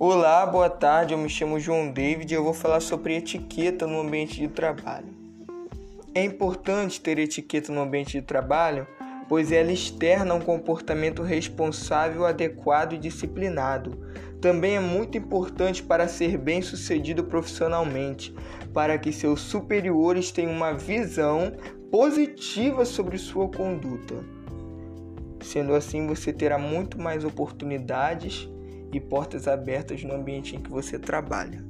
Olá, boa tarde. Eu me chamo João David e eu vou falar sobre etiqueta no ambiente de trabalho. É importante ter etiqueta no ambiente de trabalho, pois ela externa um comportamento responsável, adequado e disciplinado. Também é muito importante para ser bem-sucedido profissionalmente, para que seus superiores tenham uma visão positiva sobre sua conduta. Sendo assim, você terá muito mais oportunidades e portas abertas no ambiente em que você trabalha.